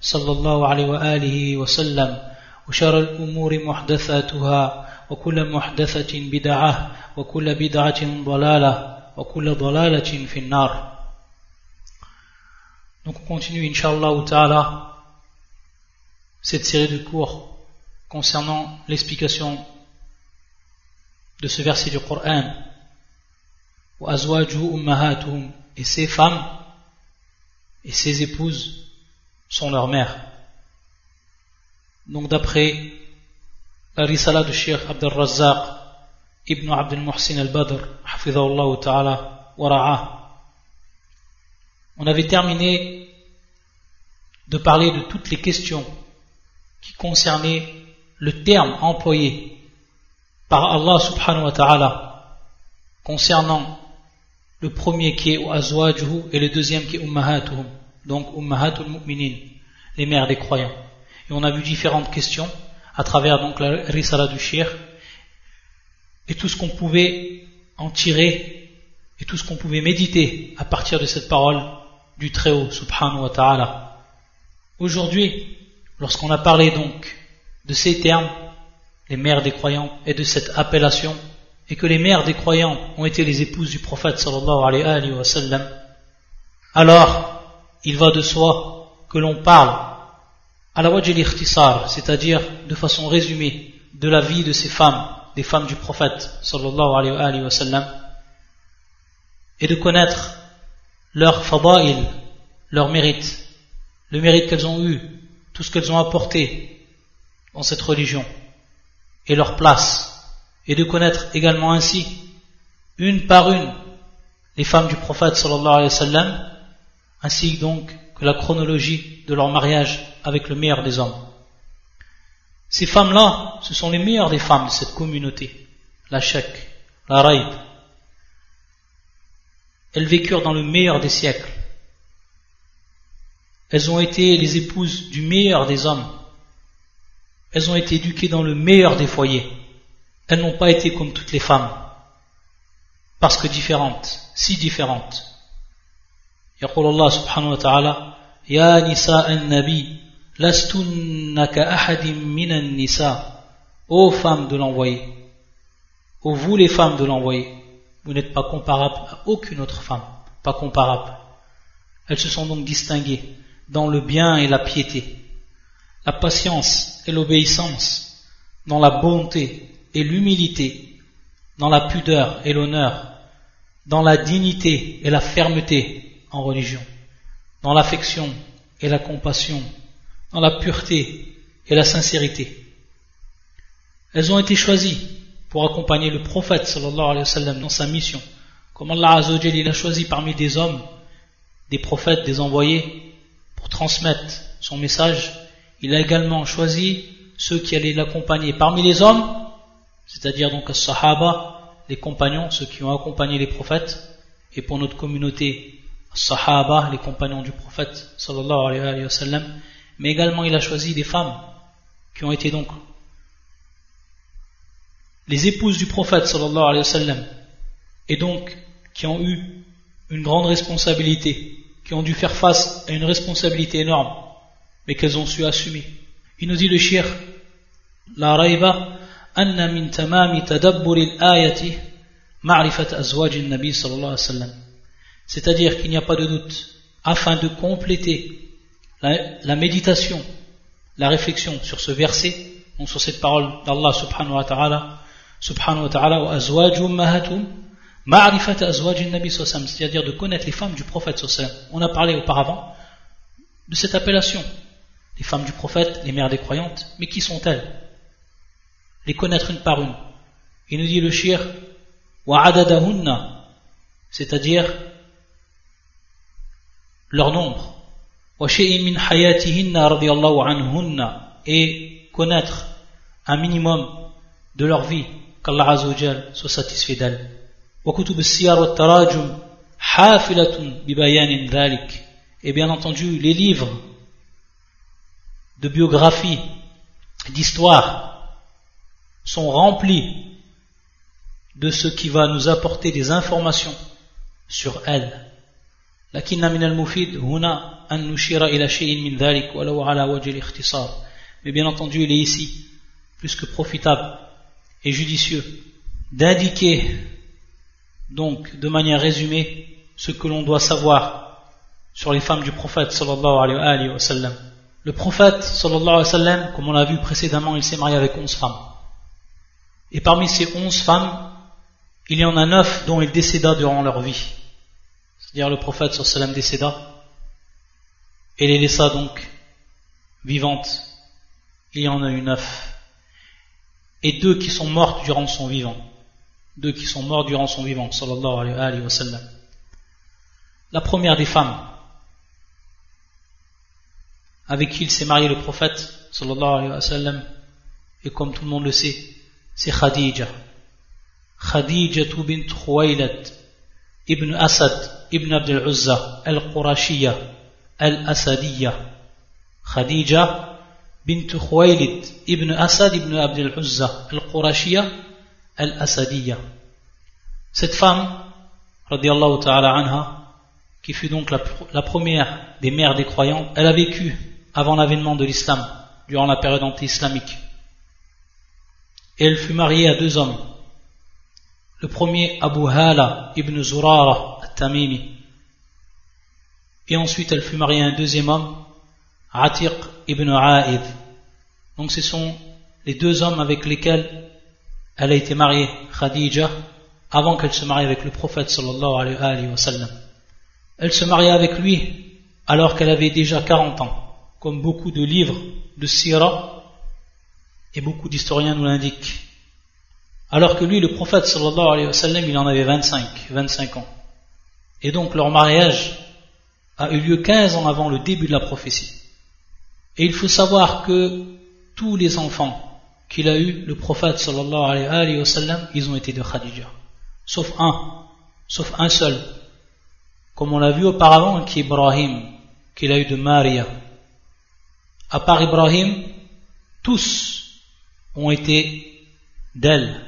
صلى الله عليه وآله وسلم وشر الأمور محدثاتها وكل محدثة بدعة وكل بدعة ضلالة وكل ضلالة في النار Donc on continue, Inch'Allah ta'ala, cette série de cours concernant l'explication de ce verset du Coran. Et ces femmes et ses épouses sont leurs mères. Donc d'après la risala de Sheikh Abdel Razzaq ibn Abdel Muhsin al-Badr, ta'ala, on avait terminé de parler de toutes les questions qui concernaient le terme employé par Allah subhanahu wa ta'ala concernant le premier qui est azwajuhu et le deuxième qui est ummahatuhum donc ummahatul mu'minin les mères des croyants. Et on a vu différentes questions à travers donc la risala du shir et tout ce qu'on pouvait en tirer et tout ce qu'on pouvait méditer à partir de cette parole du Très-Haut subhanahu wa ta'ala. Aujourd'hui lorsqu'on a parlé donc de ces termes les mères des croyants et de cette appellation et que les mères des croyants ont été les épouses du prophète sallallahu alayhi wa sallam alors il va de soi que l'on parle à la wajil c'est-à-dire de façon résumée de la vie de ces femmes, des femmes du prophète sallallahu alayhi wa sallam, et de connaître leur fada'il, leur mérite, le mérite qu'elles ont eu, tout ce qu'elles ont apporté dans cette religion, et leur place, et de connaître également ainsi, une par une, les femmes du prophète sallallahu alayhi wa sallam, ainsi donc la chronologie de leur mariage avec le meilleur des hommes. Ces femmes-là, ce sont les meilleures des femmes de cette communauté, la Sheikh, la Raïb. Elles vécurent dans le meilleur des siècles. Elles ont été les épouses du meilleur des hommes. Elles ont été éduquées dans le meilleur des foyers. Elles n'ont pas été comme toutes les femmes, parce que différentes, si différentes. يقول الله سبحانه وتعالى يا نساء النبي لستن كأحد من النساء Ô femmes de l'envoyé, ô vous les femmes de l'envoyé, vous n'êtes pas comparables à aucune autre femme, pas comparables. Elles se sont donc distinguées dans le bien et la piété, la patience et l'obéissance, dans la bonté et l'humilité, dans la pudeur et l'honneur, dans la dignité et la fermeté, en religion, dans l'affection et la compassion, dans la pureté et la sincérité. Elles ont été choisies pour accompagner le prophète sallallahu alayhi dans sa mission. Comme Allah Azzawajal, a choisi parmi des hommes, des prophètes, des envoyés, pour transmettre son message, il a également choisi ceux qui allaient l'accompagner parmi les hommes, c'est-à-dire donc les sahaba, les compagnons, ceux qui ont accompagné les prophètes, et pour notre communauté Sahaba, les compagnons du prophète sallallahu alayhi wa sallam, mais également il a choisi des femmes qui ont été donc les épouses du prophète sallallahu alayhi wa sallam, et donc qui ont eu une grande responsabilité, qui ont dû faire face à une responsabilité énorme, mais qu'elles ont su assumer. Il nous dit le shir, la raiba, anna min tamami tadabbur al-ayati ma'rifat azwaj nabi sallallahu alayhi wa sallam. C'est-à-dire qu'il n'y a pas de doute, afin de compléter la, méditation, la réflexion sur ce verset, donc sur cette parole d'Allah subhanahu wa ta'ala, subhanahu wa ta'ala, wa c'est-à-dire de connaître les femmes du prophète On a parlé auparavant de cette appellation, les femmes du prophète, les mères des croyantes, mais qui sont-elles? Les connaître une par une. Il nous dit le shir, wa c'est-à-dire leur nombre. Et connaître un minimum de leur vie. qu'Allah soit satisfait d'elle. Et bien entendu les livres de biographie d'histoire sont remplis de ce qui va nous apporter des informations sur elle. لكن من المفيد هنا أن نشير إلى شيء من ذلك ولو على وجه الاختصار mais bien entendu il est ici plus que profitable et judicieux d'indiquer donc de manière résumée ce que l'on doit savoir sur les femmes du prophète sallallahu alayhi wa sallam le prophète sallallahu alayhi wa sallam comme on l'a vu précédemment il s'est marié avec onze femmes et parmi ces onze femmes il y en a neuf dont il décéda durant leur vie c'est-à-dire le prophète sallam décéda et les laissa donc vivantes. Il y en a eu neuf. Et deux qui sont mortes durant son vivant. Deux qui sont morts durant son vivant, sallallahu alayhi wa sallam. La première des femmes avec qui il s'est marié le prophète, sallallahu alayhi wa et comme tout le monde le sait, c'est Khadija. Khadija bint Khuwaylad ibn Asad ibn Abd al-Uzza al-Qurashiyya al-Asadiyya Khadija bint Khuwaylid ibn Asad ibn Abd al-Uzza al-Qurashiyya al-Asadiyya Cette femme, radiallahu ta'ala anha, qui fut donc la, la, première des mères des croyants, elle a vécu avant l'avènement de l'islam, durant la période anti-islamique. Et elle fut mariée à deux hommes, le premier, Abu Hala ibn Zurara Et ensuite, elle fut mariée à un deuxième homme, Atiq ibn A'id. Donc, ce sont les deux hommes avec lesquels elle a été mariée, Khadija, avant qu'elle se marie avec le prophète sallallahu alayhi wa sallam. Elle se maria avec lui alors qu'elle avait déjà 40 ans, comme beaucoup de livres de Sira et beaucoup d'historiens nous l'indiquent. Alors que lui, le prophète sallallahu alayhi wa sallam, il en avait 25, 25 ans. Et donc leur mariage a eu lieu 15 ans avant le début de la prophétie. Et il faut savoir que tous les enfants qu'il a eu, le prophète sallallahu alayhi wa sallam, ils ont été de Khadija. Sauf un, sauf un seul. Comme on l'a vu auparavant, qui est Ibrahim, qu'il a eu de Maria. À part Ibrahim, tous ont été d'elle.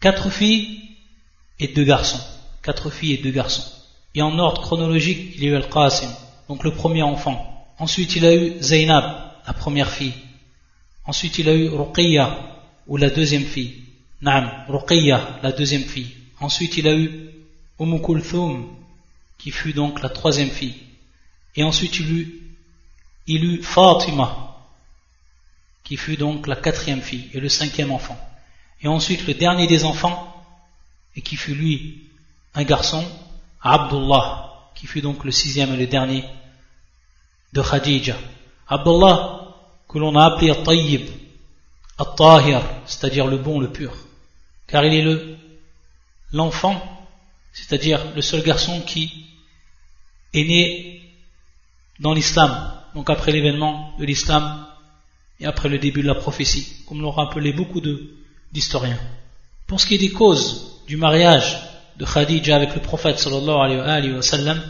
Quatre filles et deux garçons. Quatre filles et deux garçons. Et en ordre chronologique, il y a eu Al-Qasim, donc le premier enfant. Ensuite, il a eu Zainab, la première fille. Ensuite, il a eu Ruqiyya, ou la deuxième fille. Naam, Ruqiyya, la deuxième fille. Ensuite, il a eu Umm Kulthum, qui fut donc la troisième fille. Et ensuite, il eut, il eut Fatima, qui fut donc la quatrième fille et le cinquième enfant. Et ensuite, le dernier des enfants, et qui fut lui un garçon, Abdullah, qui fut donc le sixième et le dernier de Khadija. Abdullah, que l'on a appelé At-Tayyib, At-Tahir, c'est-à-dire le bon, le pur, car il est le l'enfant, c'est-à-dire le seul garçon qui est né dans l'islam, donc après l'événement de l'islam et après le début de la prophétie, comme l'ont rappelé beaucoup d'historiens. Pour ce qui est des causes du mariage de Khadija avec le prophète sallallahu alayhi wa sallam,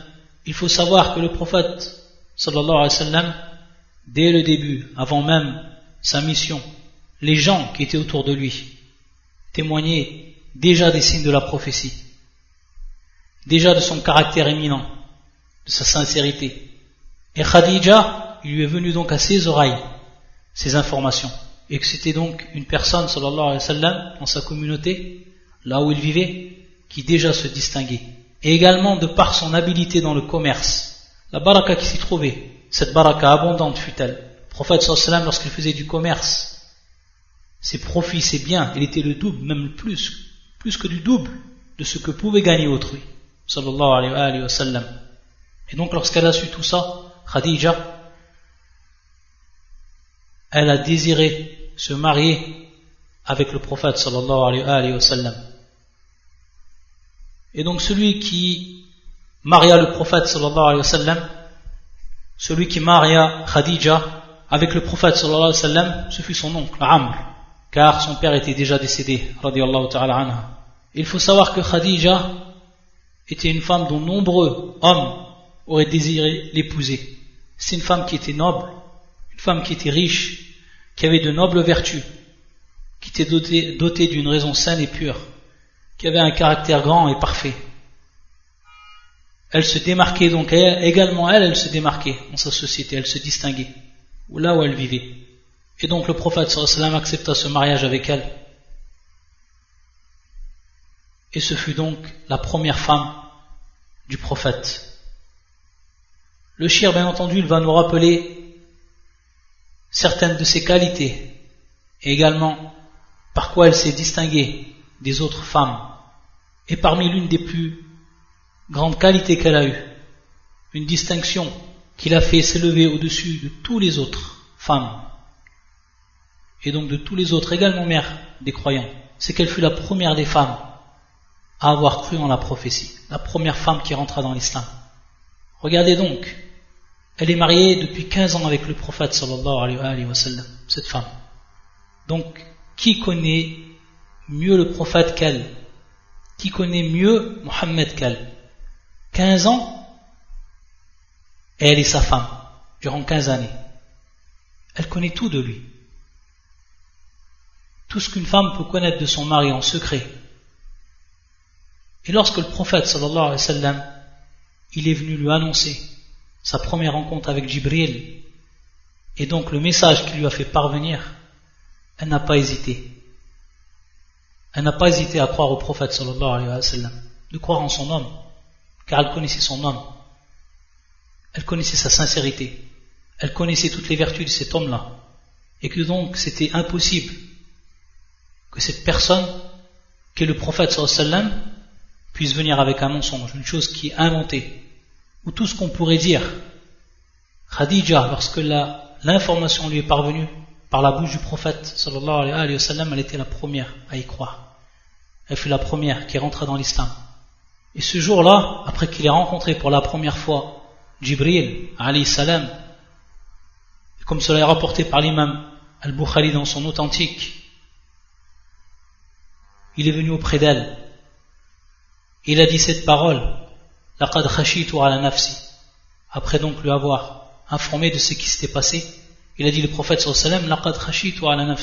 il faut savoir que le prophète sallallahu alayhi wa sallam, dès le début, avant même sa mission, les gens qui étaient autour de lui témoignaient déjà des signes de la prophétie, déjà de son caractère éminent, de sa sincérité. Et Khadija, il lui est venu donc à ses oreilles ces informations et que c'était donc une personne, sallallahu alayhi wa sallam, dans sa communauté, là où il vivait, qui déjà se distinguait. Et également de par son habileté dans le commerce, la baraka qui s'y trouvait, cette baraka abondante fut-elle. Le prophète sallam, lorsqu'il faisait du commerce, ses profits, ses biens, il était le double, même plus, plus que du double de ce que pouvait gagner autrui, sallallahu alayhi wa sallam. Et donc lorsqu'elle a su tout ça, Khadija, elle a désiré se marier avec le prophète sallallahu alayhi wa sallam. Et donc celui qui maria le prophète sallallahu alayhi wa sallam, celui qui maria Khadija avec le prophète sallallahu alayhi wa sallam, ce fut son oncle, Amr, car son père était déjà décédé, radiallahu ta'ala anha. Il faut savoir que Khadija était une femme dont nombreux hommes auraient désiré l'épouser. C'est une femme qui était noble, une femme qui était riche, qui avait de nobles vertus, qui était dotée, dotée d'une raison saine et pure, qui avait un caractère grand et parfait. Elle se démarquait donc, également elle, elle se démarquait dans sa société, elle se distinguait, là où elle vivait. Et donc le prophète sallam accepta ce mariage avec elle. Et ce fut donc la première femme du prophète. Le shir, bien entendu, il va nous rappeler certaines de ses qualités et également par quoi elle s'est distinguée des autres femmes. Et parmi l'une des plus grandes qualités qu'elle a eues, une distinction qui l'a fait s'élever au-dessus de tous les autres femmes, et donc de tous les autres, également mères des croyants, c'est qu'elle fut la première des femmes à avoir cru en la prophétie, la première femme qui rentra dans l'islam. Regardez donc, elle est mariée depuis 15 ans avec le prophète alayhi wa cette femme. Donc, qui connaît mieux le prophète qu'elle Qui connaît mieux Mohammed qu'elle 15 ans elle est sa femme durant 15 années. Elle connaît tout de lui. Tout ce qu'une femme peut connaître de son mari en secret. Et lorsque le prophète sallallahu il est venu lui annoncer sa première rencontre avec Jibril, et donc le message qu'il lui a fait parvenir, elle n'a pas hésité. Elle n'a pas hésité à croire au prophète sallallahu alayhi wa sallam, de croire en son homme, car elle connaissait son homme. Elle connaissait sa sincérité. Elle connaissait toutes les vertus de cet homme-là. Et que donc c'était impossible que cette personne, qui est le prophète sallallahu alayhi wa sallam, puisse venir avec un mensonge, une chose qui est inventée, ou tout ce qu'on pourrait dire. Khadija, lorsque l'information lui est parvenue par la bouche du prophète sallallahu alayhi wa sallam, elle était la première à y croire. Elle fut la première qui rentra dans l'islam. Et ce jour-là, après qu'il ait rencontré pour la première fois Jibril alayhi salam, comme cela est rapporté par l'imam Al-Bukhari dans son authentique, il est venu auprès d'elle il a dit cette parole, laqad khashitu ala nafsi. Après donc lui avoir informé de ce qui s'était passé, il a dit le prophète sallallahu laqad khashitu ala.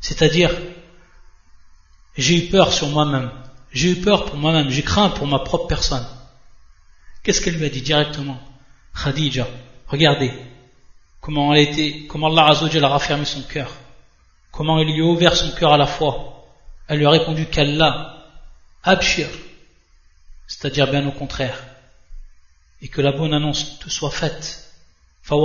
C'est-à-dire, j'ai eu peur sur moi-même, j'ai eu peur pour moi-même, j'ai craint pour ma propre personne. Qu'est-ce qu'elle lui a dit directement? Khadija, regardez comment elle était, comment Allah a raffermi son cœur, comment il lui a ouvert son cœur à la foi. Elle lui a répondu qu'Allah, abshir, c'est-à-dire bien au contraire, et que la bonne annonce te soit faite. Par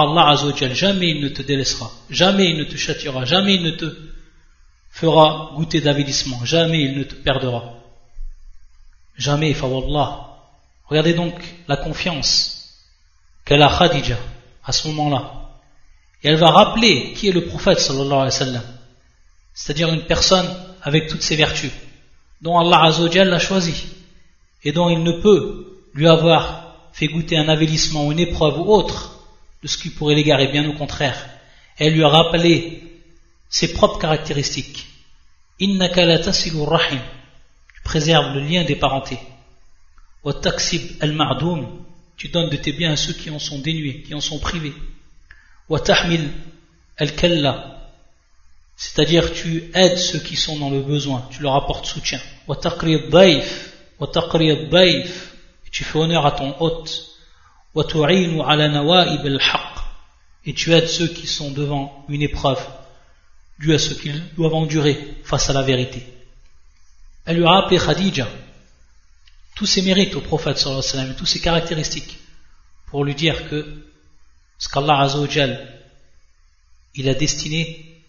Allah Azzawajal, jamais il ne te délaissera, jamais il ne te châtiera, jamais il ne te fera goûter d'avilissement, jamais il ne te perdra. Jamais, Fawallah. Regardez donc la confiance qu'elle a Khadija à ce moment-là. Et elle va rappeler qui est le prophète sallallahu alayhi wa sallam. C'est-à-dire une personne avec toutes ses vertus, dont Allah Azzawajal l'a choisi, et dont il ne peut lui avoir fait goûter un avilissement ou une épreuve ou autre de ce qui pourrait l'égarer, bien au contraire. Elle lui a rappelé ses propres caractéristiques. Innaka la rahim. Tu préserves le lien des parentés. Wa taksib al Tu donnes de tes biens à ceux qui en sont dénués, qui en sont privés. Wa tahmil al-kalla. C'est-à-dire tu aides ceux qui sont dans le besoin, tu leur apportes soutien. Et tu fais honneur à ton hôte. Et tu aides ceux qui sont devant une épreuve, due à ce qu'ils doivent endurer face à la vérité. Elle lui a rappelé Khadija tous ses mérites au prophète sallallahu alayhi wa ses caractéristiques, pour lui dire que ce qu'Allah il a destiné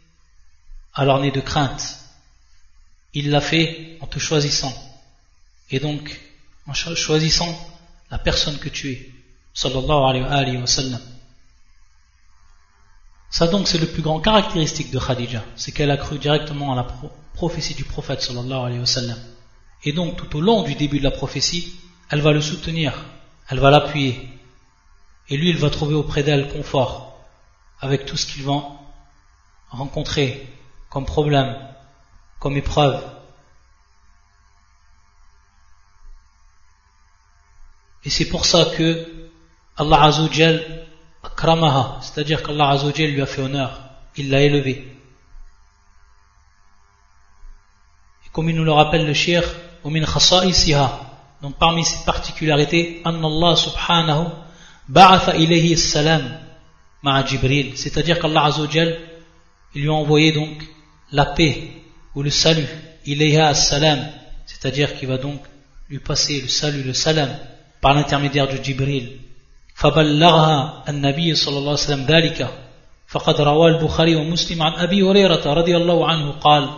alors né de crainte. Il l'a fait en te choisissant. Et donc, en choisissant la personne que tu es. Sallallahu alayhi wa sallam. Ça donc c'est le plus grand caractéristique de Khadija, c'est qu'elle a cru directement à la prophétie du prophète sallallahu alayhi wa sallam. Et donc tout au long du début de la prophétie, elle va le soutenir, elle va l'appuyer, Et lui, il va trouver auprès d'elle confort avec tout ce qu'ils vont rencontrer comme problème, comme épreuve. Et c'est pour ça que Allah Azzawajal akramaha, c'est-à-dire qu'Allah Azzawajal lui a fait honneur, il l'a élevé. Et comme il nous le rappelle le shir, min khasa'isiha, donc parmi ses particularités, Allah subhanahu ba'atha ilayhi salam ma'a Jibril, c'est-à-dire qu'Allah Azzawajal il lui a envoyé donc la paix ou le salut, ilayha salam, c'est-à-dire qu'il va donc lui passer le salut, le salam par l'intermédiaire de Jibril. فبلغها النبي صلى الله عليه وسلم ذلك فقد روى البخاري ومسلم عن أبي هريرة رضي الله عنه قال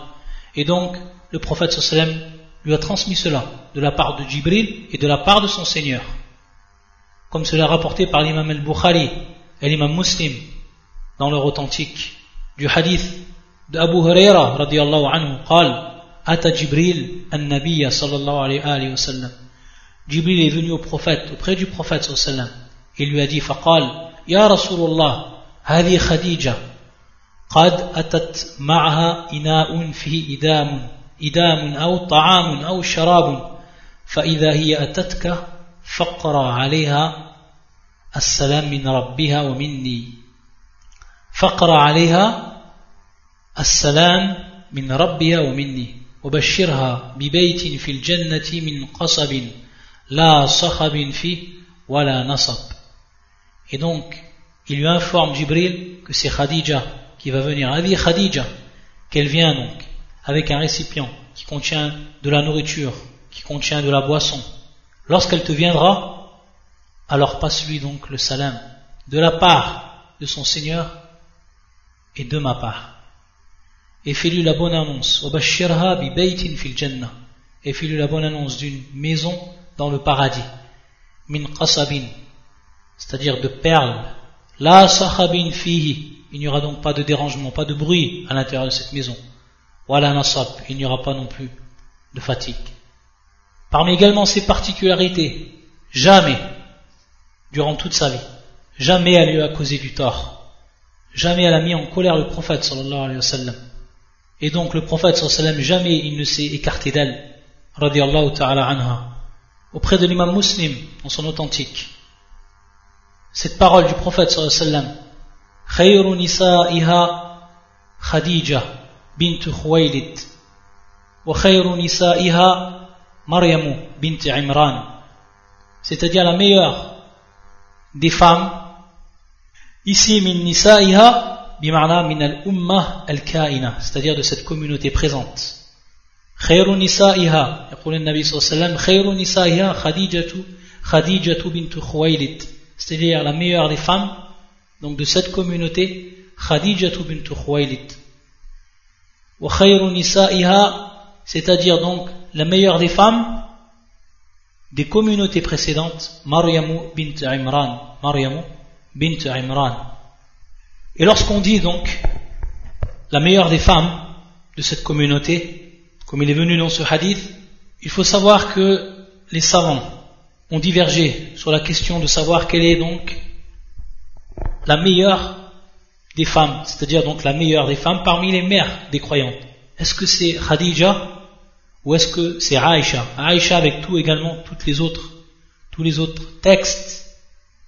et donc le prophète وسلم lui a transmis cela de la part de Jibril et de la part de son Seigneur. Comme cela est rapporté par l'imam al-Bukhari et l'imam Muslim dans leur authentique du hadith d'Abu Huraira radiallahu anhu قال أتى جبريل النبي صلى الله عليه وسلم Jibril est venu au prophète, auprès du prophète وسلم il lui a dit فقال يا رسول الله هذه خديجة قد أتت معها إناء فيه إدام إدام أو طعام أو شراب فإذا هي أتتك فقرا عليها السلام من ربها ومني فقرا عليها السلام من ربها ومني وبشرها ببيت في الجنة من قصب La sakhabin fi wa la nasab. Et donc, il lui informe Jibril que c'est Khadija qui va venir. Ali Khadija, qu'elle vient donc avec un récipient qui contient de la nourriture, qui contient de la boisson. Lorsqu'elle te viendra, alors passe-lui donc le salam de la part de son Seigneur et de ma part. Et fais-lui la bonne annonce. Et fais-lui la bonne annonce d'une maison dans le paradis. Min qasabin, c'est-à-dire de perles. La sahabin fihi. Il n'y aura donc pas de dérangement, pas de bruit à l'intérieur de cette maison il n'y aura pas non plus de fatigue. Parmi également ses particularités, jamais, durant toute sa vie, jamais elle lui a causé du tort. Jamais elle a mis en colère le prophète sallallahu alayhi wa sallam. Et donc le prophète sallallahu alayhi wa sallam, jamais il ne s'est écarté d'elle, radiallahu ta'ala anha auprès de l'imam muslim dans son authentique. Cette parole du prophète sallam Khayru nisa'iha Khadija bint wa khayru nisa'iha Maryamu bint Imran c'est-à-dire la meilleure des femmes ici min nisa'iha bima'na min al-ummah al-kaina c'est-à-dire de cette communauté présente خير نسائها يقول النبي صلى الله عليه وسلم خير نسائها خديجة خديجة بنت خويلد c'est-à-dire la meilleure des femmes donc de cette communauté خديجة بنت خويلد c'est-à-dire donc la meilleure des femmes des communautés précédentes, Maryamu bint Imran. Maryamu bint Imran. Et lorsqu'on dit donc la meilleure des femmes de cette communauté, comme il est venu dans ce hadith, il faut savoir que les savants ont divergé sur la question de savoir quelle est donc la meilleure des femmes, c'est-à-dire donc la meilleure des femmes parmi les mères des croyantes. Est-ce que c'est Khadija ou est-ce que c'est Aïcha? Aïcha avec tout également toutes les autres, tous les autres textes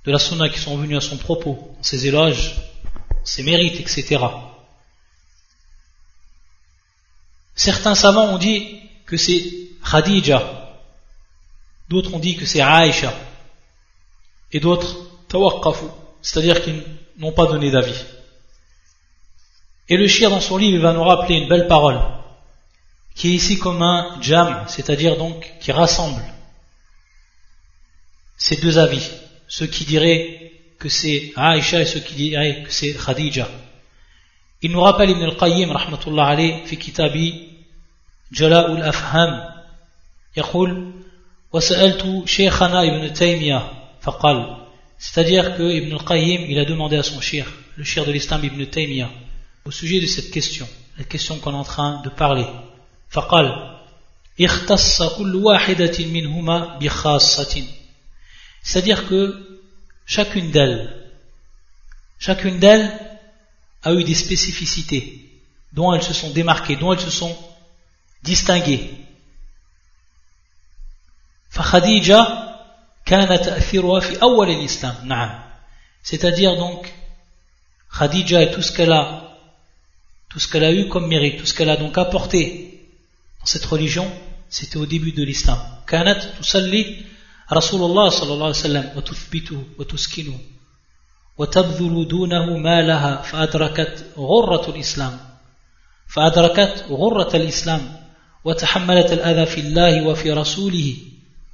de la sunna qui sont venus à son propos, ses éloges, ses mérites, etc. Certains savants ont dit que c'est Khadija, d'autres ont dit que c'est Aïcha, et d'autres tawaqqafu, c'est-à-dire qu'ils n'ont pas donné d'avis. Et le shir dans son livre va nous rappeler une belle parole, qui est ici comme un jam, c'est-à-dire donc qui rassemble ces deux avis, ceux qui diraient que c'est Aïcha et ceux qui diraient que c'est Khadija. Il nous rappelle Ibn al-Qayyim rahmatullah alayhi fi kitabi جلاء الأفهام يقول وسألت شيخنا ابن تيمية فقال c'est-à-dire que Ibn al-Qayyim il a demandé à son shir le shir de l'islam Ibn Taymiyyah au sujet de cette question, la question qu'on est en train de parler. C'est-à-dire que chacune d'elles, chacune d'elles a eu des spécificités dont elles se sont démarquées, dont elles se sont distinguées. c'est-à-dire donc Khadija et tout ce qu'elle a tout ce qu'elle a eu comme mérite tout ce qu'elle a donc apporté dans cette religion c'était au début de l'islam كانت تصلي رسول الله صلى الله عليه وسلم وتثبته وتسكنه وتبذل دونه مالها فأدركت غرة الإسلام فأدركت غرة الإسلام وتحملت الأذى في الله وفي رسوله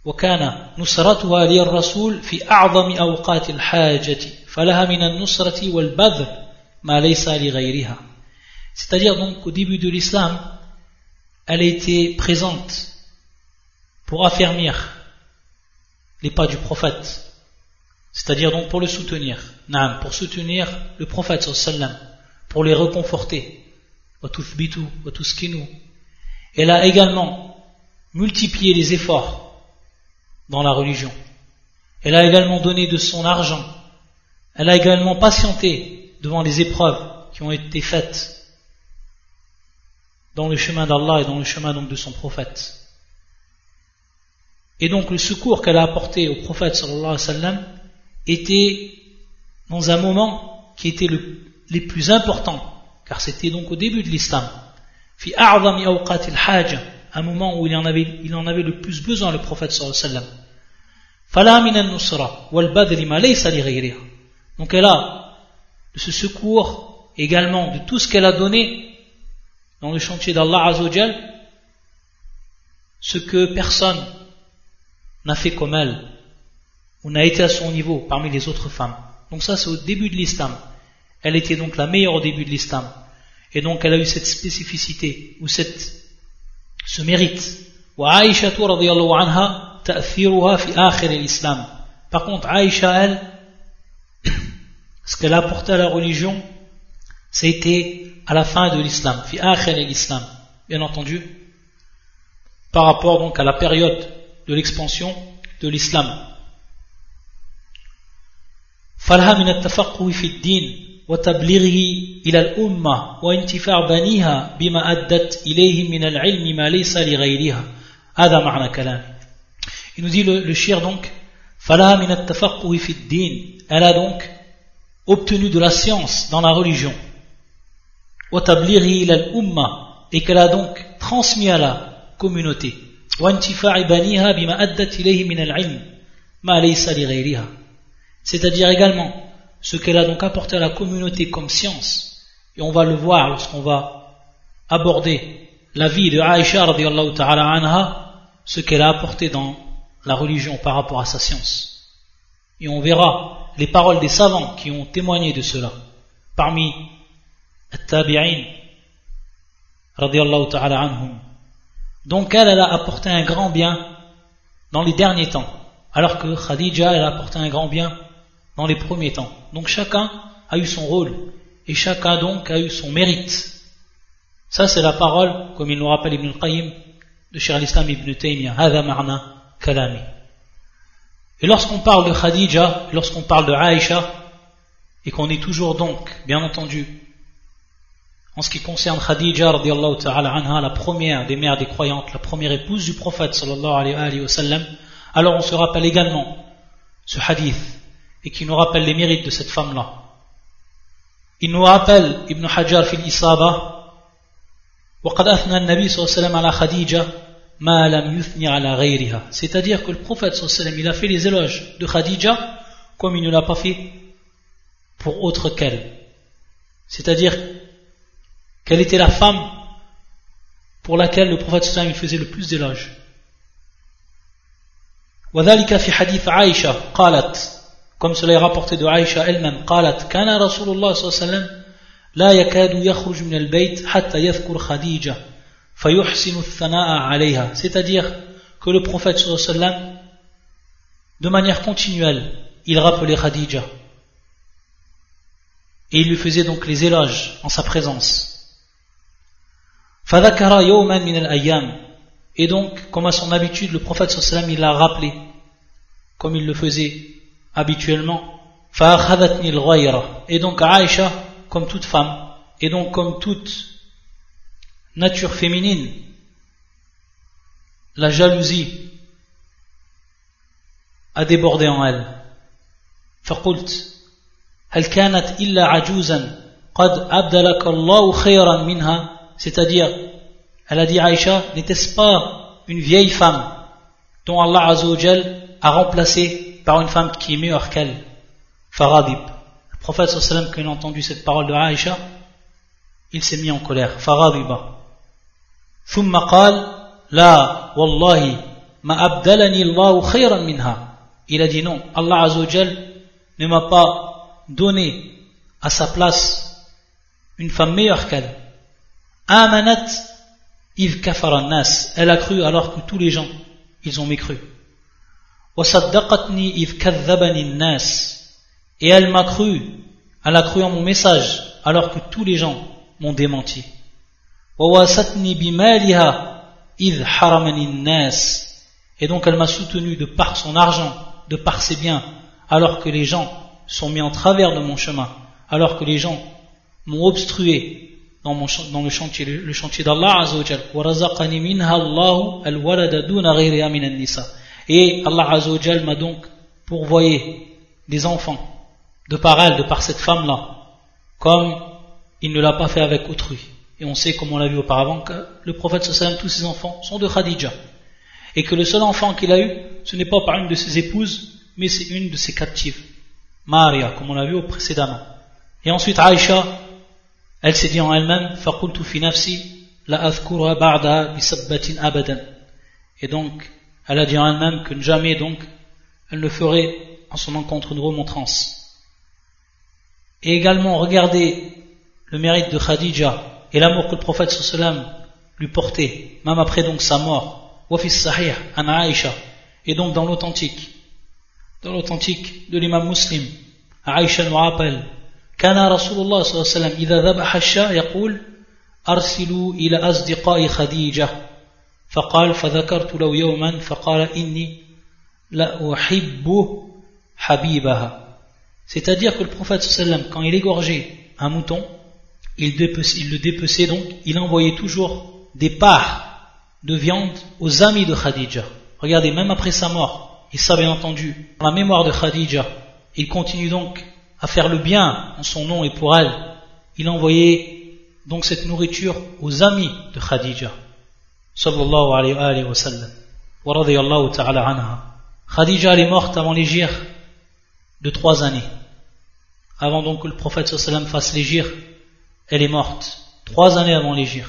وكان نصرتها للرسول في أعظم أوقات الحاجة فلها من النصرة والبذل ما ليس لغيرها C'est-à-dire donc au début de l'islam, elle était présente pour affermir les pas du prophète, c'est-à-dire donc pour le soutenir, pour soutenir le prophète sallam, pour les réconforter, elle a également multiplié les efforts dans la religion. Elle a également donné de son argent. Elle a également patienté devant les épreuves qui ont été faites dans le chemin d'Allah et dans le chemin donc de son prophète. Et donc le secours qu'elle a apporté au prophète sallallahu alayhi wa sallam était dans un moment qui était le, plus importants, car c'était donc au début de l'islam. Un moment où il en avait, le plus besoin le prophète sallallahu alayhi wa sallam. Donc elle a de ce secours également de tout ce qu'elle a donné dans le chantier d'Allah Azzawajal ce que personne n'a fait comme elle, ou n'a été à son niveau parmi les autres femmes. Donc ça c'est au début de l'islam. Elle était donc la meilleure au début de l'islam. Et donc elle a eu cette spécificité, ou cette, ce mérite. Par contre, Aïcha, elle, ce qu'elle a apporté à la religion, c'était à la fin de l'islam, fi l'islam, bien entendu, par rapport donc à la période de l'expansion de l'islam. فلها من التفقه في الدين وتبليغه إلى الأمة وانتفاع بنيها بما أدت إليه من العلم ما ليس لغيرها هذا معنى كلامه Il nous dit le, le shir donc فلها من التفقه في الدين Elle a donc obtenu de la science dans la religion وتبليغه إلى الأمة et qu'elle a donc transmis à la communauté c'est-à-dire également ce qu'elle a donc apporté à la communauté comme science, et on va le voir lorsqu'on va aborder la vie de Aïcha ta'ala anha, ce qu'elle a apporté dans la religion par rapport à sa science. Et on verra les paroles des savants qui ont témoigné de cela. Parmi At-Tabi'in, ta'ala anhum. Donc elle, elle a apporté un grand bien dans les derniers temps, alors que Khadija, elle a apporté un grand bien dans les premiers temps. Donc chacun a eu son rôle et chacun donc a eu son mérite. Ça c'est la parole, comme il nous rappelle Ibn al-Qayyim, de Cheikh l'Islam Ibn Taymiyyah, Hada Marna Kalami. Et lorsqu'on parle de Khadija, lorsqu'on parle de Aïcha, et qu'on est toujours donc, bien entendu, en ce qui concerne Khadija la première des mères des croyantes, la première épouse du prophète alors on se rappelle également ce hadith et qui nous rappelle les mérites de cette femme-là. Il nous rappelle Ibn Hajar fil Isaba وقد أثنى النبي صلى الله عليه وسلم على خديجة ما لم يثني على غيرها c'est-à-dire que le prophète صلى الله عليه وسلم il a fait les éloges de Khadija comme il ne l'a pas fait pour autre qu'elle c'est-à-dire quelle était la femme pour laquelle le prophète sallam faisait le plus d'éloges وذلك في حديث عائشة قالت comme cela est rapporté de Aïcha elle-même قالت كان رسول الله صلى الله عليه وسلم لا يكاد يخرج من البيت حتى يذكر خديجة فيحسن الثناء عليها c'est-à-dire que le prophète صلى الله عليه وسلم de manière continuelle il rappelait Khadija et il lui faisait donc les éloges en sa présence فذكر يوما من الأيام et donc comme à son habitude le prophète sallam il l'a rappelé comme il le faisait habituellement Et donc Aïcha, comme toute femme, et donc comme toute nature féminine, la jalousie a débordé en elle. فقلت هل كانت إلا عجوزا قد أبدلك الله خيرا منها c'est-à-dire elle a dit Aïcha n'était-ce pas une vieille femme dont Allah Azzawajal a remplacé par une femme qui est meilleure qu'elle Faradib le prophète sallam quand il a entendu cette parole de Aïcha il s'est mis en colère Faradiba ثم قال لا والله ما أبدلني الله خيرا منها il a dit non Allah Azzawajal ne m'a pas donné à sa place une femme meilleure qu'elle. Amanat iv nas. Elle a cru alors que tous les gens, ils ont mécru. Et elle m'a cru, elle a cru en mon message alors que tous les gens m'ont démenti. Et donc elle m'a soutenu de par son argent, de par ses biens, alors que les gens sont mis en travers de mon chemin, alors que les gens m'ont obstrué dans le chantier, le chantier d'Allah Et Allah Azzawajal m'a donc pourvoyé des enfants de par elle, de par cette femme-là, comme il ne l'a pas fait avec autrui. Et on sait, comme on l'a vu auparavant, que le prophète sallam, tous ses enfants sont de Khadija. Et que le seul enfant qu'il a eu, ce n'est pas par une de ses épouses, mais c'est une de ses captives, Maria, comme on l'a vu précédemment. Et ensuite Aïcha, elle s'est dit en elle-même, فَقُلْتُ فِي نَفْسِي لَا أَذْكُرَ بَعْدَهَا بِسَبَّةٍ أَبَدًا Et donc, elle a dit en elle-même que jamais donc, elle ne ferait en son encontre une remontrance. Et également, regardez le mérite de Khadija et l'amour que le prophète sallam lui portait, même après donc sa mort. وفي الصحيح عن Aïcha et donc dans l'authentique dans l'authentique de l'imam muslim, Aïcha nous rappelle كان رسول الله صلى الله عليه وسلم إذا ذبح الشاة يقول أرسلوا إلى أصدقاء خديجة فقال فذكرت له يوما فقال إني لا أحب حبيبها C'est-à-dire que le prophète sallam, quand il égorgeait un mouton, il, dépeçait, il le dépeçait donc, il envoyait toujours des parts de viande aux amis de Khadija. Regardez, même après sa mort, et ça bien entendu, la mémoire de Khadija, il continue donc à faire le bien en son nom et pour elle. Il a envoyé donc cette nourriture aux amis de Khadija. Sallallahu alayhi wa sallam. Wa ta'ala anha. Khadija elle est morte avant l'égir de trois années. Avant donc que le prophète sallam fasse l'égir, elle est morte. Trois années avant l'égir.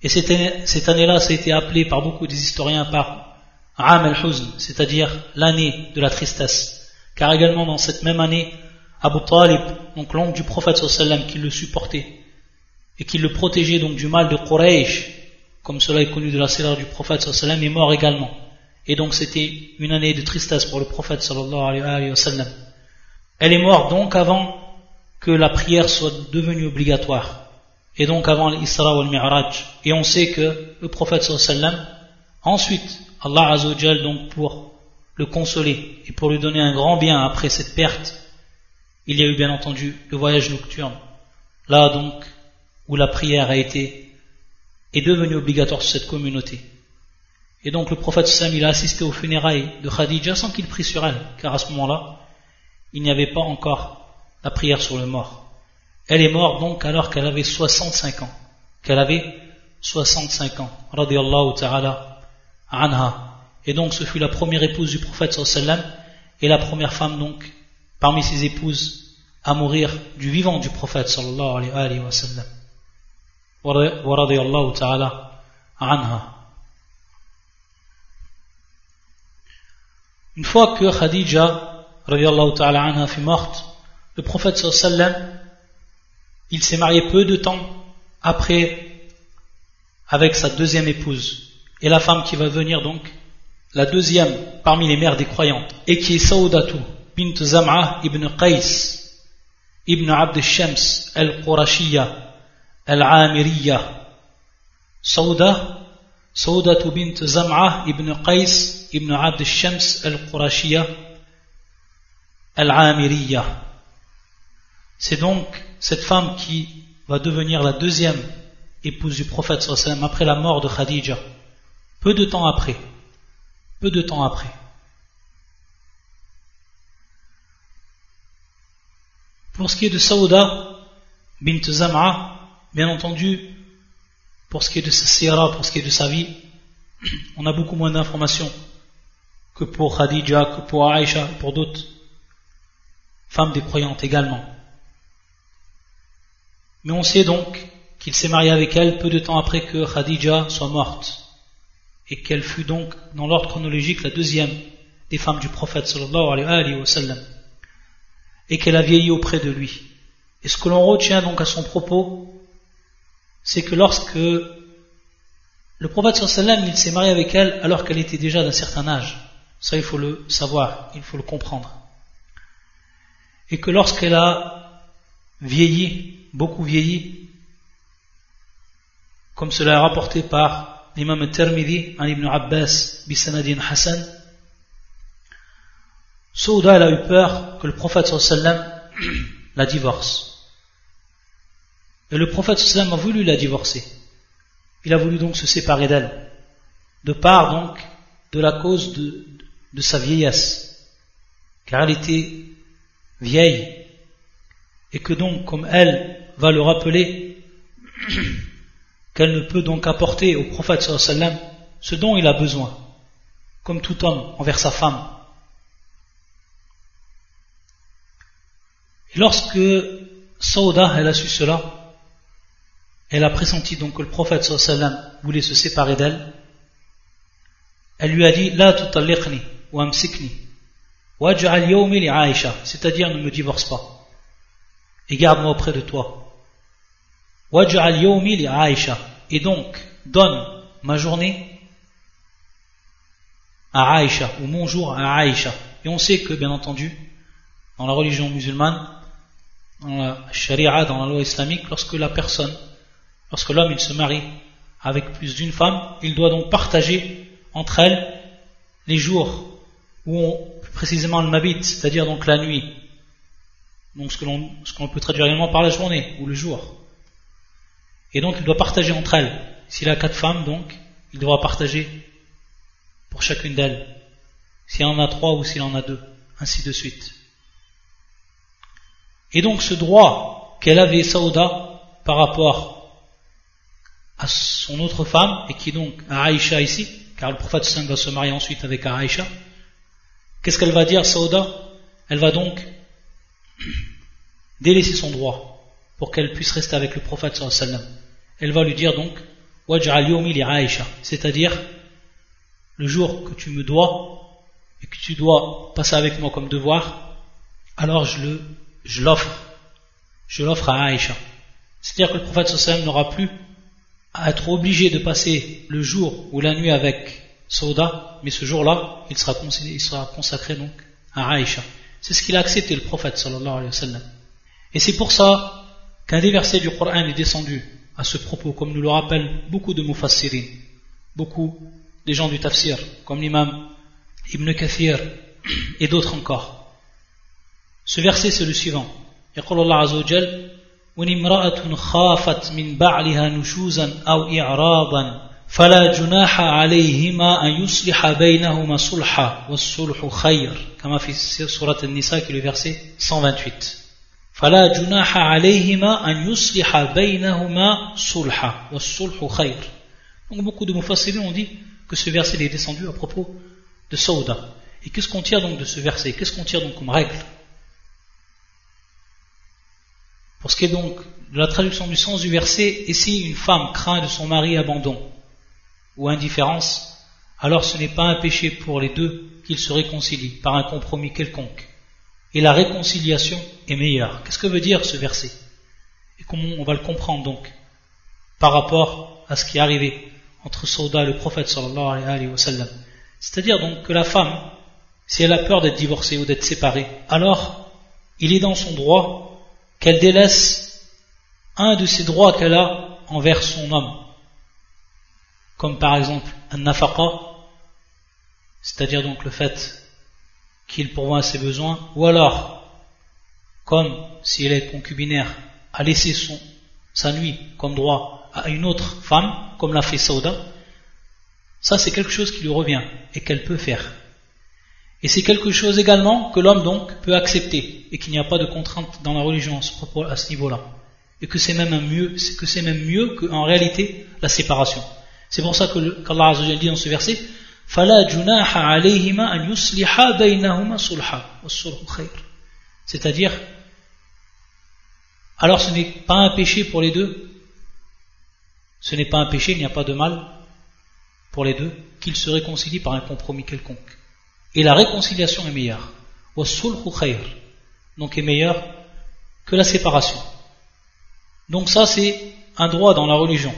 Et cette année-là, ça a été appelé par beaucoup des historiens par Am al-Huzn, c'est-à-dire l'année de la tristesse. Car également dans cette même année, Abu Talib, donc l'oncle du prophète sallam qui le supportait et qui le protégeait donc du mal de Quraysh, comme cela est connu de la sirah du prophète sallam, est mort également. Et donc c'était une année de tristesse pour le prophète sallallahu alayhi wa sallam. Elle est morte donc avant que la prière soit devenue obligatoire. Et donc avant l'Isra ou le Mi'raj. Et on sait que le prophète sallallahu ensuite, Allah Azzawajal donc pour le consoler et pour lui donner un grand bien après cette perte, il y a eu bien entendu le voyage nocturne. Là donc où la prière a été est devenue obligatoire sur cette communauté. Et donc le prophète Sam il a assisté aux funérailles de Khadija sans qu'il prie sur elle, car à ce moment-là, il n'y avait pas encore la prière sur le mort. Elle est morte donc alors qu'elle avait 65 ans. Qu'elle avait 65 ans. Radiallahu ta'ala anha. Et donc ce fut la première épouse du prophète sallam et la première femme donc parmi ses épouses à mourir du vivant du prophète sallallahu alayhi wa sallam. Une fois que Khadija ta'ala anha fut morte, le prophète sallam il s'est marié peu de temps après avec sa deuxième épouse. Et la femme qui va venir donc, la deuxième parmi les mères des croyantes, et qui est Saoudatu bint Zam'a ibn Qais ibn Abd shams al-Qurashiyya al-Amiriya. Saouda, Saoudatu bint Zam'a ibn Qais ibn Abd shams al-Qurashiyya al-Amiriyya. C'est donc cette femme qui va devenir la deuxième épouse du prophète sallam après la mort de Khadija, peu de temps après. Peu de temps après. Pour ce qui est de Saouda bint Zam'a, bien entendu, pour ce qui est de sa sira, pour ce qui est de sa vie, on a beaucoup moins d'informations que pour Khadija, que pour Aïcha, pour d'autres femmes des également. Mais on sait donc qu'il s'est marié avec elle peu de temps après que Khadija soit morte et qu'elle fut donc dans l'ordre chronologique la deuxième des femmes du prophète et qu'elle a vieilli auprès de lui. Et ce que l'on retient donc à son propos, c'est que lorsque le prophète sallam il s'est marié avec elle alors qu'elle était déjà d'un certain âge, ça il faut le savoir, il faut le comprendre. Et que lorsqu'elle a vieilli, beaucoup vieilli, comme cela est rapporté par l'imam Tirmidhi en Ibn Abbas bisanadin Hassan, Souda elle a eu peur que le prophète sallam la divorce. Et le prophète sallam a voulu la divorcer. Il a voulu donc se séparer d'elle, de part donc de la cause de, sa vieillesse, car elle était vieille, et que donc, comme elle va le rappeler, qu'elle ne peut donc apporter au prophète sallam ce dont il a besoin, comme tout homme envers sa femme. Et lorsque Sauda elle a su cela, elle a pressenti donc que le prophète sallam voulait se séparer d'elle, elle lui a dit La tutalliqni wa amsikni. Waj'al yawmi li Aïcha, c'est-à-dire ne me divorce pas et garde-moi auprès de toi. Waj'al yawmi li Aïcha, et donc donne ma journée à Aïcha, ou mon jour à Aïcha. Et on sait que, bien entendu, dans la religion musulmane, dans la charia, dans la loi islamique, lorsque la personne, lorsque l'homme il se marie avec plus d'une femme, il doit donc partager entre elles les jours où on, plus précisément le mabit, c'est-à-dire donc la nuit, donc ce que l'on peut traduire également par la journée ou le jour. Et donc il doit partager entre elles. S'il a quatre femmes, donc, il devra partager pour chacune d'elles. S'il en a trois ou s'il en a deux, ainsi de suite. Et donc ce droit qu'elle avait, Saouda, par rapport à son autre femme, et qui est donc à Aïcha ici, car le prophète Saint va se marier ensuite avec Aïcha, qu'est-ce qu'elle va dire, Saouda? Elle va donc délaisser son droit pour qu'elle puisse rester avec le prophète sallam. Elle va lui dire donc c'est-à-dire le jour que tu me dois et que tu dois passer avec moi comme devoir, alors je le je l'offre, je l'offre à Aïcha. C'est-à-dire que le prophète sallam n'aura plus à être obligé de passer le jour ou la nuit avec Sauda, mais ce jour-là, il sera, il sera consacré donc à Aïcha. C'est ce qu'il a accepté le prophète sallallahu alayhi wa sallam. Et c'est pour ça qu'un des versets du Coran est descendu à ce propos, comme nous le rappellent beaucoup de mufassirin, beaucoup des gens du tafsir, comme l'imam Ibn Kathir et d'autres encore. Ce verset c'est le suivant. يقول الله عز وجل وإن امرأة خافت من بعلها نشوزا أو إعراضا فلا جناح عليهما أن يصلح بينهما صلحا والصلح خير كما في سورة النساء verset 128 فلا جناح عليهما أن يصلح بينهما صلحا والصلح خير Donc beaucoup de mufassirin ont dit que ce verset est descendu à propos de Sauda. Et qu'est-ce qu'on tire donc de ce verset Qu'est-ce qu'on tire donc comme règle Pour ce qui est donc de la traduction du sens du verset, et si une femme craint de son mari abandon ou indifférence, alors ce n'est pas un péché pour les deux qu'ils se réconcilient par un compromis quelconque. Et la réconciliation est meilleure. Qu'est-ce que veut dire ce verset? Et comment on va le comprendre donc par rapport à ce qui est arrivé entre Sauda et le prophète sallallahu. C'est-à-dire donc que la femme, si elle a peur d'être divorcée ou d'être séparée, alors il est dans son droit qu'elle délaisse un de ses droits qu'elle a envers son homme, comme par exemple un nafaqa, c'est-à-dire donc le fait qu'il pourvoit à ses besoins, ou alors, comme si elle est concubinaire, a laissé son, sa nuit comme droit à une autre femme, comme l'a fait Sauda, ça c'est quelque chose qui lui revient et qu'elle peut faire. Et c'est quelque chose également que l'homme donc peut accepter et qu'il n'y a pas de contrainte dans la religion à ce niveau-là. Et que c'est même mieux, que c'est même mieux qu'en réalité la séparation. C'est pour ça que qu'Allah dit dans ce verset C'est-à-dire, alors ce n'est pas un péché pour les deux, ce n'est pas un péché, il n'y a pas de mal pour les deux, qu'ils se réconcilient par un compromis quelconque. Et la réconciliation est meilleure. Donc est meilleure que la séparation. Donc ça c'est un droit dans la religion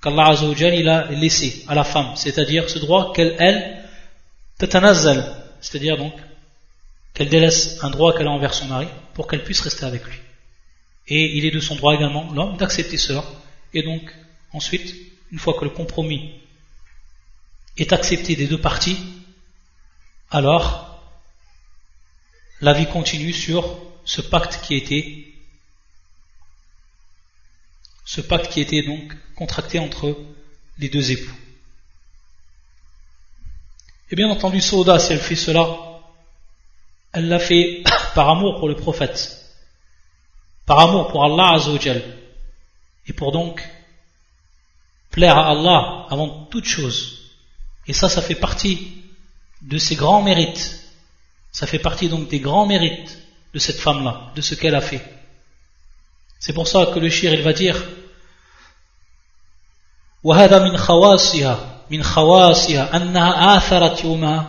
qu'Allah il a laissé à la femme, c'est-à-dire ce droit qu'elle, elle, c'est-à-dire donc qu'elle délaisse un droit qu'elle a envers son mari pour qu'elle puisse rester avec lui. Et il est de son droit également, l'homme, d'accepter cela. Et donc, ensuite, une fois que le compromis est accepté des deux parties, alors la vie continue sur ce pacte qui était ce pacte qui était donc contracté entre les deux époux. Et bien entendu, Sauda, si elle fait cela, elle l'a fait par amour pour le prophète, par amour pour Allah Azzawajal, et pour donc plaire à Allah avant toute chose. Et ça, ça fait partie de ses grands mérites. Ça fait partie donc des grands mérites de cette femme-là, de ce qu'elle a fait. C'est pour ça que le shir, il va dire وهذا من خواصها من خواصها أنها آثرت يومها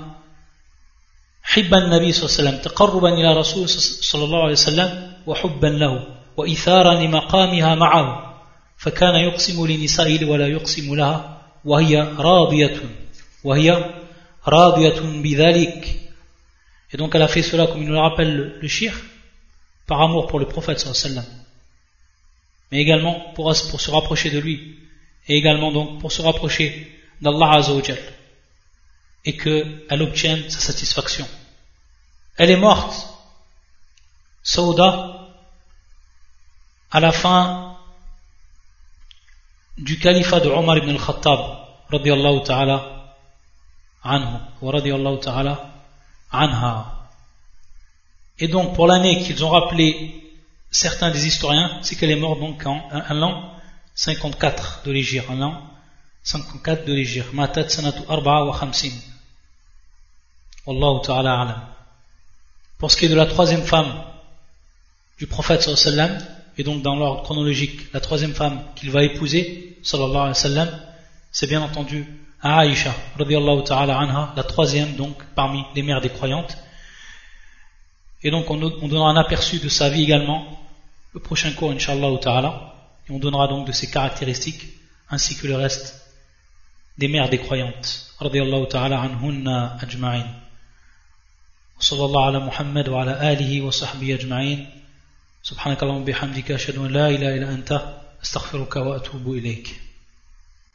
حب النبي صلى الله عليه وسلم تقربا إلى رسول صلى الله عليه وسلم وحبا له وإثارا لمقامها معه فكان يقسم لنسائه ولا يقسم لها وهي راضية وهي radiyatun bidhalik. Et donc elle a fait cela comme il nous le rappelle le, shir, par amour pour le prophète. Mais également pour, pour se rapprocher de lui. Et également donc pour se rapprocher d'Allah azawajal. Et qu'elle obtienne sa satisfaction. Elle est morte. Saouda, à la fin du califat de Omar ibn al-Khattab, radiallahu ta'ala, anhu, ta'ala anha. Et donc pour l'année qu'ils ont rappelé certains des historiens, c'est qu'elle est morte donc en un l'an 54 de l'Égypte, un an 54 de l'Égypte. Matat sanatu arba'a wa khamsin. Wallahu ta'ala alam. Pour ce qui est de la troisième femme du prophète sallallahu et donc dans l'ordre chronologique, la troisième femme qu'il va épouser, sallallahu alayhi wa sallam, c'est bien entendu Aïcha, radiallahu ta'ala anha, la troisième donc parmi les mères des croyantes. Et donc on, on donnera un aperçu de sa vie également, le prochain cours, inshallah ta'ala. Et on donnera donc de ses caractéristiques ainsi que le reste des mères des croyantes. رضي الله تعالى عنهن أجمعين وصلى الله على محمد وعلى آله وصحبه أجمعين سبحانك اللهم وبحمدك أشهد أن لا إله إلا أنت أستغفرك وأتوب إليك